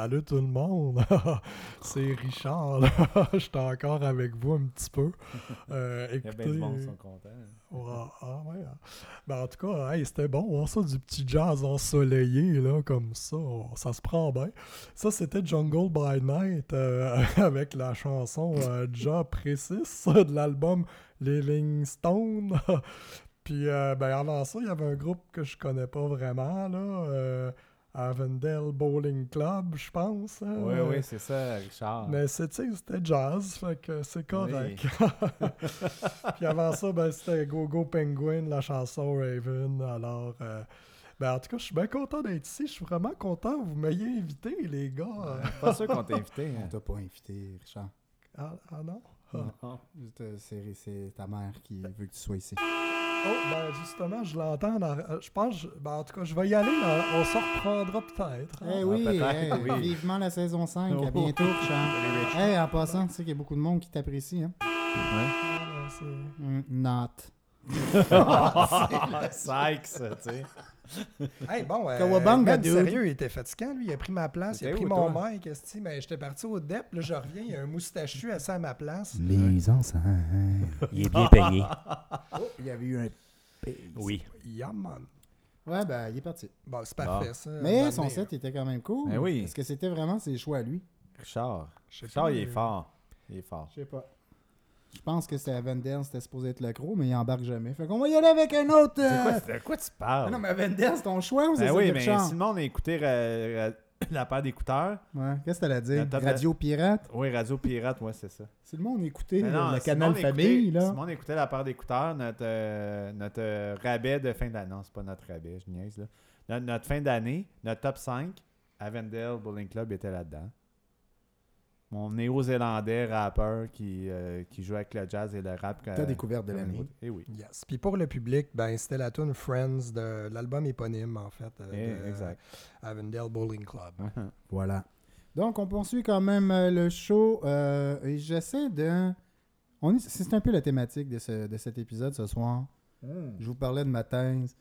Salut tout le monde! C'est Richard, là. J'étais encore avec vous un petit peu. Euh, Il y a bien du monde qui sont contents. Ouais, ah ouais. hein. Ben, en tout cas, hey, c'était bon. voir ça, du petit jazz ensoleillé, là, comme ça. ça se prend bien. Ça, c'était Jungle by Night euh, avec la chanson euh, Ja Précis de l'album Living Stone. Puis, euh, ben, avant ça, il y avait un groupe que je connais pas vraiment, là. Euh, Avondale Bowling Club, je pense. hein. Oui, oui, c'est ça, Richard. Mais c'était jazz, fait que c'est correct. Puis avant ça, ben, c'était Go Go Penguin, la chanson Raven. Alors, euh, ben, en tout cas, je suis bien content d'être ici. Je suis vraiment content que vous m'ayez invité, les gars. Pas sûr qu'on t'a invité. On hein. t'a pas invité, Richard. Ah, ah non? Non. C'est- C'est c'est ta mère qui veut que tu sois ici. Oh, ben justement, je l'entends. dans- euh, Je pense, ben, en tout cas, je vais y aller. là. On se reprendra peut-être. hein. Eh oui, peut-être, hey, oui. vivement la saison 5. Oh. À bientôt, Richard. Hey, en passant, tu sais qu'il y a beaucoup de monde qui t'apprécie. Hein? Ah, ben, c'est- Mm, not. Sykes, tu sais. Hey, bon, euh, Kawabanga, man, dude. sérieux, il était fatigant, lui. Il a pris ma place, il a pris où, mon toi? mic, mais j'étais parti au DEP, là, je reviens, il y a un moustachu assis à ma place. Mise en scène. Il est bien peigné. Oh, il y avait eu un. Oui. Yeah, man. Ouais, ben, il est parti. Bon, c'est parfait, Bon. ça. Mais son année. set était quand même cool. Ben oui. Est-ce que c'était vraiment ses choix à lui? Richard. Richard, pas, il est mais- fort. Il est fort. Je sais pas. Je pense que c'était Avendale, c'était supposé être le gros, mais il embarque jamais. Fait qu'on va y aller avec un autre. C'est euh, quoi, de quoi tu parles? Ah non, mais Avendale, c'est ton choix ou c'est Ben oui, mais si le monde a écouté ra- ra- la paire d'écouteurs, Ouais, qu'est-ce que t'allais dire? Radio Pirate? oui, Radio Pirate, ouais, c'est ça. Si le monde écoutait le, non, le si canal écoutait- famille, Si là. le monde écoutait la paire d'écouteurs, notre, euh, notre euh, rabais de fin d'année. Non, c'est pas notre rabais, je niaise là. Notre, notre fin d'année, notre top 5, Avondale Bowling Club était là-dedans. Mon néo-zélandais rappeur qui, euh, qui joue avec le jazz et le rap. Ta découverte de l'année. Et oui. Yes. Puis pour le public, ben, c'était la tune Friends de l'album éponyme, en fait, euh, Eh, exact. Avondale Bowling Club. Voilà. Donc, on poursuit quand même euh, le show. euh, et j'essaie de. On est... C'est un peu la thématique de, ce- de cet épisode ce soir. Je vous parlais de ma thèse.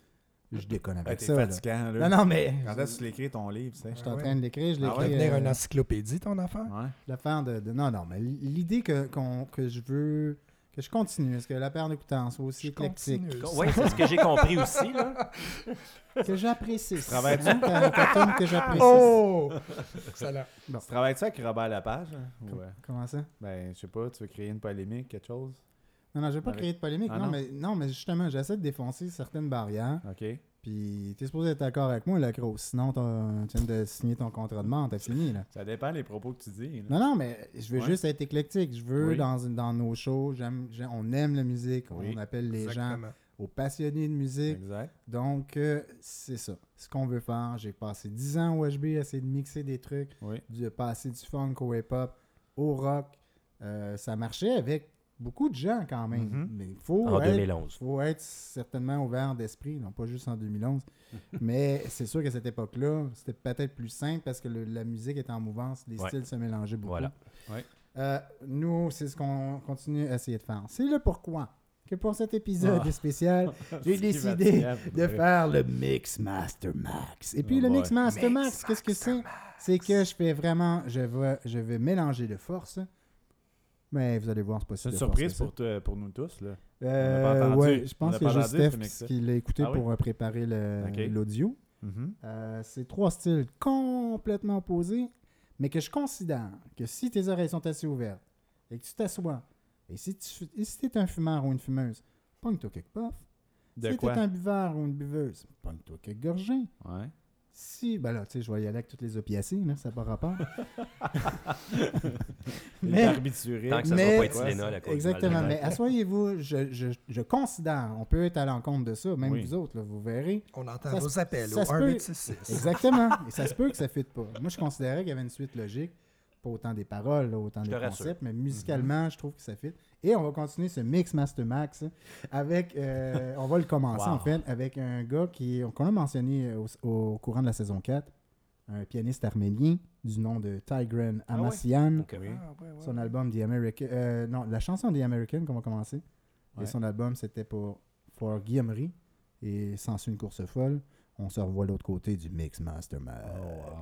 Je déconne Ah, avec ça. là. fatigant, là. Non, non, mais. Quand est-ce que tu l'écris ton livre, tu sais? Je suis en train de l'écrire. Je Ah l'écris. ouais? Devenir euh, une encyclopédie, ton affaire? Ouais. l'affaire de, de- Non, non, mais l'idée que, qu'on- que je veux. Que je continue. Est-ce que la paire d'écoutants soit aussi Je éclectique? Oui, c'est ce que j'ai compris aussi. Là. Que j'apprécie. travailles-tu? Hein, que j'apprécie. Oh! Excellent. Tu travailles-tu avec Robert Lapage? hein? Euh, Comment ça? ben, je sais pas, tu veux créer une polémique, quelque chose? Non, non, je veux pas Avec- créer de polémique. Ah, non, non? mais, non, mais justement, j'essaie de défoncer certaines barrières. OK. Puis, t'es supposé être d'accord avec moi, la grosse. Sinon, t'as- tu viens de signer ton contrat de vente, t'as fini, là. Ça dépend des propos que tu dis. là. Non, non, mais je veux Ouais. juste être éclectique. Je veux, Oui. dans, dans nos shows, on aime la musique. Oui. On appelle les gens aux passionnés de musique. Exact. Donc, euh, c'est ça. Ce qu'on veut faire. J'ai passé 10 ans au HB à essayer de mixer des trucs, Oui. de passer du funk au hip-hop, au rock. Euh, ça marchait avec beaucoup de gens quand même. Mhm. Mais il faut En être, 2011. faut être certainement ouvert d'esprit, non pas juste en 2011. mais c'est sûr qu'à cette époque-là, c'était peut-être plus simple parce que le- la musique était en mouvance, les Ouais. styles se mélangeaient beaucoup. Voilà. Ouais. Euh, nous, c'est ce qu'on continue à essayer de faire. C'est le pourquoi que pour cet épisode Ah. spécial, j'ai décidé de faire le Mix Master Max. Et puis Oh le. Mix Master Max, qu'est-ce que c'est? C'est que je fais vraiment, je vais, je vais mélanger de force. Mais vous allez voir, c'est pas C'est une surprise pour, pour nous tous. Là. Euh, ouais, je pense que pas juste ce Steph qui l'a écouté Ah oui? pour préparer l'audio. Mhm. Euh, c'est trois styles complètement opposés, mais que je considère que si tes oreilles sont assez ouvertes et que tu t'assois, et si tu et si es un fumeur ou une fumeuse, pogne-toi quelques puffs. De si t'es un buveur ou une buveuse, pogne-toi quelques gorgées. Ouais. Si, ben là, tu sais, je vais y aller avec toutes les opiacés, là, ça n'a pas rapport. Les Mais-. Tant que ça Mais- soit pas Ouais, Tylenol à cause Exactement, mais asseyez-vous, je, je, je considère, on peut être à l'encontre de ça, même Oui. vous autres, là, vous verrez. On entend Ça vos appels ça au se 1 peut- 8 6 6. Exactement, et ça se peut que ça ne fitte pas. Moi, je considérais qu'il y avait une suite logique, pas autant des paroles, là, autant Je des rassure. concepts, mais musicalement, je trouve que ça fit. Et on va continuer ce mix Master Max avec, euh, on va le commencer Wow. en fait, avec un gars qui, qu'on a mentionné au, au courant de la saison 4, un pianiste arménien du nom de Tigran Ah ouais? Amassian. Ah, ouais, ouais. Son album The American. euh, non, la chanson The American qu'on va commencer. Ouais. Et son album, c'était pour, pour Guillaumerie. Et sans une course folle, on se revoit de l'autre côté du Mix Master Max. Oh, wow.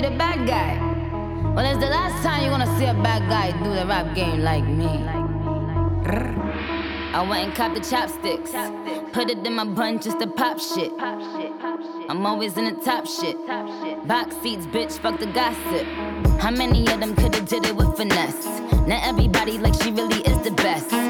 the bad guy. Well, it's the last time you're gonna see a bad guy do the rap game like me. I went and copped the chopsticks. Put it in my bun just to pop shit. I'm always in the top shit. Box seats, bitch, fuck the gossip. How many of them could've did it with finesse? Now everybody like she really is the best.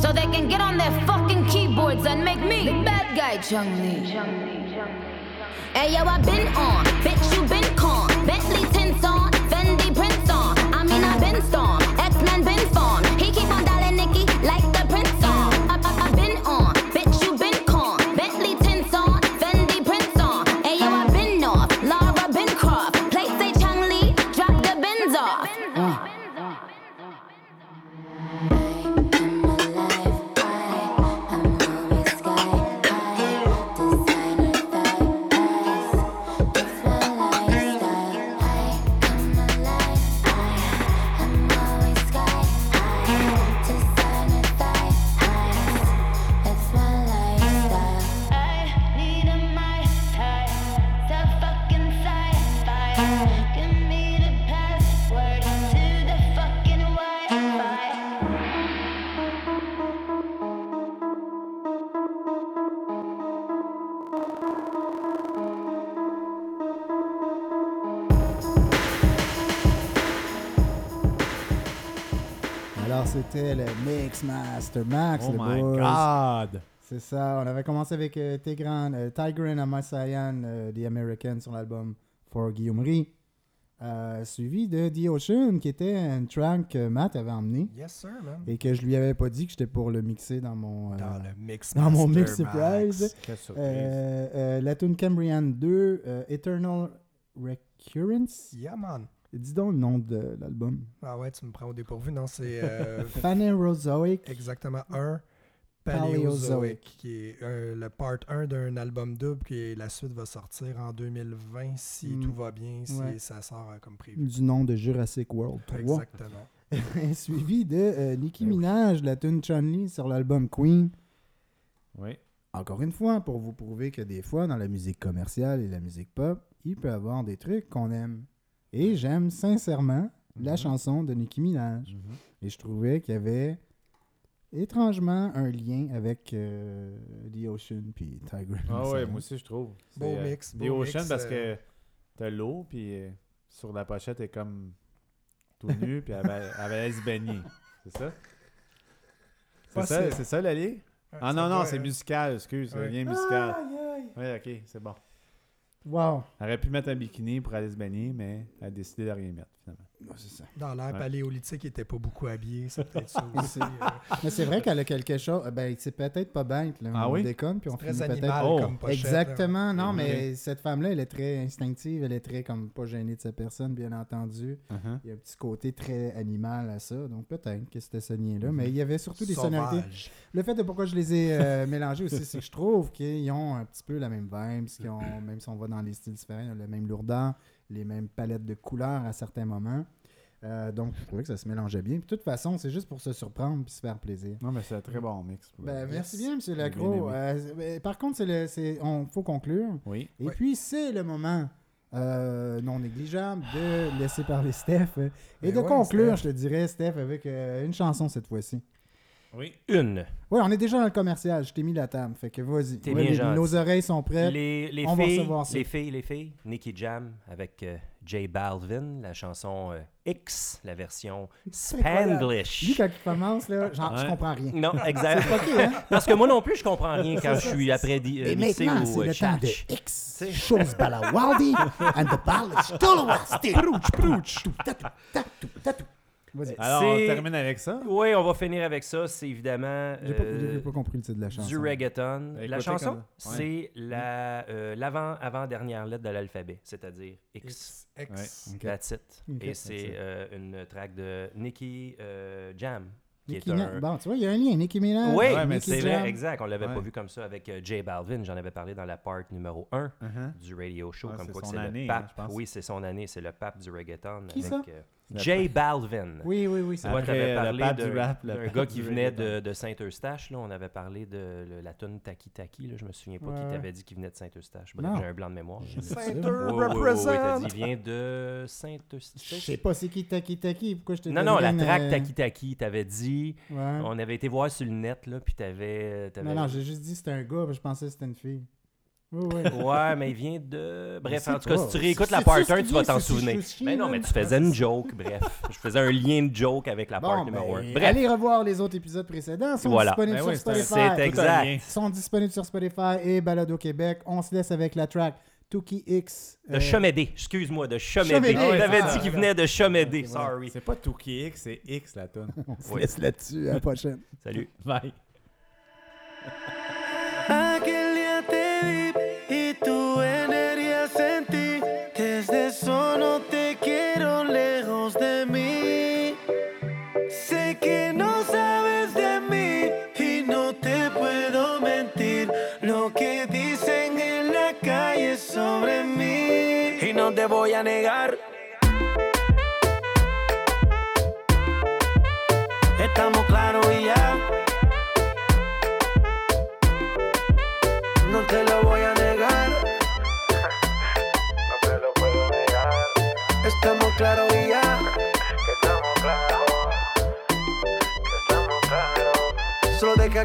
So they can get on their fucking keyboards and make me the bad guy, Chung Lee. Hey yo, I been on, bitch, you been con. Bentley tints on, c'était le Mix Master Max, Oh le my boys. God! C'est ça. On avait commencé avec euh, Tigran, euh, Tigran and Masayan, euh, The American, sur l'album For Guillaumerie. Euh, suivi de The Ocean, qui était une track que Matt avait emmené. Yes, sir, man. Et que je lui avais pas dit que j'étais pour le mixer dans mon, euh, Dans le Mix dans mon mix surprise. Euh, euh, la tune Cambrian 2, euh, Eternal Recurrence. Yeah, man. Dis donc le nom de l'album. Ah ouais, tu me prends au dépourvu. Non, c'est. Euh, Phanerozoic. Exactement. Un. Paléozoic. Qui est euh, le part 1 d'un album double, qui la suite va sortir en 2020 si Mm. tout va bien, si Ouais. ça sort euh, comme prévu. Du nom de Jurassic World 3. Exactement. Suivi de euh, Nicki Minaj, la tune Chun-Li sur l'album Queen. Oui. Encore une fois, pour vous prouver que des fois, dans la musique commerciale et la musique pop, il peut y avoir des trucs qu'on aime. Et j'aime sincèrement la chanson de Nicki Minaj. Et je trouvais qu'il y avait étrangement un lien avec euh, The Ocean puis Tiger. Ah ouais, moi aussi je trouve. Beau euh, mix, The beau Ocean mix, parce euh. que t'as l'eau, puis euh, sur la pochette, est comme tout nu, puis elle va, elle se baigner. C'est ça? C'est ça, ça. Ouais, Ah non, non, c'est musical, excuse, le Ouais. lien musical. Oui, ok, c'est bon. Wow. Elle aurait pu mettre un bikini pour aller se baigner, mais elle a décidé de rien mettre, finalement. Ça. Dans l'ère Ouais. paléolithique, il était pas beaucoup habillé. C'est peut-être ça aussi. euh. Mais c'est vrai qu'elle a quelque chose. Ben, c'est peut-être pas bête. Là. Ah on oui? déconne, puis on finit peut-être. Oh. comme pochette. Exactement. là. Non, mais cette femme-là, elle est très instinctive. Elle est très, comme, pas gênée de sa personne, bien entendu. Uh-huh. Il y a un petit côté très animal à ça. Donc, peut-être que c'était ce lien-là. Mais il y avait surtout des sonorités. Le fait de pourquoi je les ai euh, mélangés aussi, c'est que je trouve qu'ils ont un petit peu la même vibe. qu'ils ont, même si on va dans des styles différents, ils ont la même lourdeur, les mêmes palettes de couleurs à certains moments. Euh, donc, je trouvais que ça se mélangeait bien. Puis, de toute façon, c'est juste pour se surprendre puis se faire plaisir. Non, mais c'est un très bon mix. Ben, merci bien, M. Lacroix. Euh, ben, par contre, c'est le, c'est, on faut conclure. Oui. Et puis, c'est le moment euh, non négligeable de laisser parler Steph et Ben de ouais, conclure, Steph. je te dirais, Steph, avec euh, une chanson cette fois-ci. Oui. Une. Oui, on est déjà dans le commercial. Je t'ai mis la table. Fait que vas-y. T'es Ouais, bien les- gentil. nos oreilles sont prêtes. Les, les on va filles, recevoir ça. les filles, les filles, Nicky Jam avec euh, J Balvin, la chanson euh, X, la version incroyable. Lui, Spanglish. quand il commence, là, genre, je Ouais. comprends rien. Non, exact. C'est hein? Parce que moi non plus, je comprends rien quand je suis après di- euh, Et mixé maintenant, ou c'est euh, le temps de. X. Shows Balawaldi and the ball is still wasted. Prouch, prouch. Tatou, tatou, tatou. Vas-y. Alors, on termine avec ça? Oui, on va finir avec ça. C'est évidemment J'ai pas, euh, pas compris le titre de la chanson. du reggaeton. Écoutez La chanson, comme- ouais. c'est la euh, l'avant avant dernière lettre de l'alphabet, c'est-à-dire X. X. Ouais. That's it. Et c'est euh, une track de Nicky euh, Jam. Qui Nicki est un... Bon, tu vois, il y a un lien. Nicki Minaj. Oui, Ouais, mais c'est vrai, exact. On l'avait pas vu comme ça avec euh, J Balvin. J'en avais parlé dans la part numéro 1 Uh-huh. du radio show. Ouais, comme c'est quoi c'est année, le hein, pape. je pense. oui, c'est son année. C'est le pape du reggaeton. Qui avec, ça? euh, Le J Balvin. Oui, oui, oui. c'est Toi, Après, parlé pape du rap, pape gars qui venait de, de Saint-Eustache. Là. On avait parlé de le- la tune Taki Taki. Là. Je me souviens pas Ouais, qui ouais. t'avait dit qu'il venait de Saint-Eustache. J'ai un blanc de mémoire. Je sais Oui, dit, il vient de Je Saint-Eustache. sais pas c'est qui Taki Taki. Pourquoi je te Non, non, la track euh, Taki Taki, t'avais dit. Ouais. On avait été voir sur le net, là, puis t'avais. Non, non, j'ai juste dit que c'était un gars, puis je pensais que c'était une fille. Oui, oui. Ouais, mais il vient de. Bref, en tout cas, pas. si tu réécoutes la part c'est-tu 1, ce tu vas t'en souvenir. Mais non, mais tu faisais une joke, bref. Je faisais un lien de joke avec la part Bon, numéro 1. ben, Bref. allez revoir les autres épisodes précédents. Ils sont Voilà. disponibles Ben sur oui, Spotify. C'est exact. Ils sont disponibles sur Spotify et Balado Québec. On se laisse avec la track Tuki X. De euh, Chomédé, excuse-moi, de Chomédé. Chomédé, Tu t'avais ah, dit qu'il ouais. venait de Chomédé, ouais. sorry. C'est pas Tuki X, c'est X la tune. On se laisse là-dessus. À la prochaine. Salut. Bye. Eso no te quiero lejos de mí. Sé que no sabes de mí y no te puedo mentir. Lo que dicen en la calle sobre mí. Y no te voy a negar.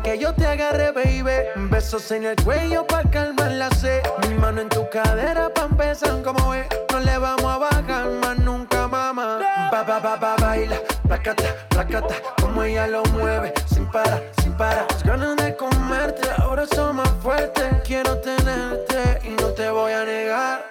Que yo te agarre, baby. Besos en el cuello para calmar la sed. Mi mano en tu cadera pa' empezar como es. No le vamos a bajar más nunca, mamá. Ba, ba, ba, ba, baila. Placata, placata. Como ella lo mueve. Sin parar, sin parar. Las ganas de comerte ahora son más fuertes. Quiero tenerte y no te voy a negar.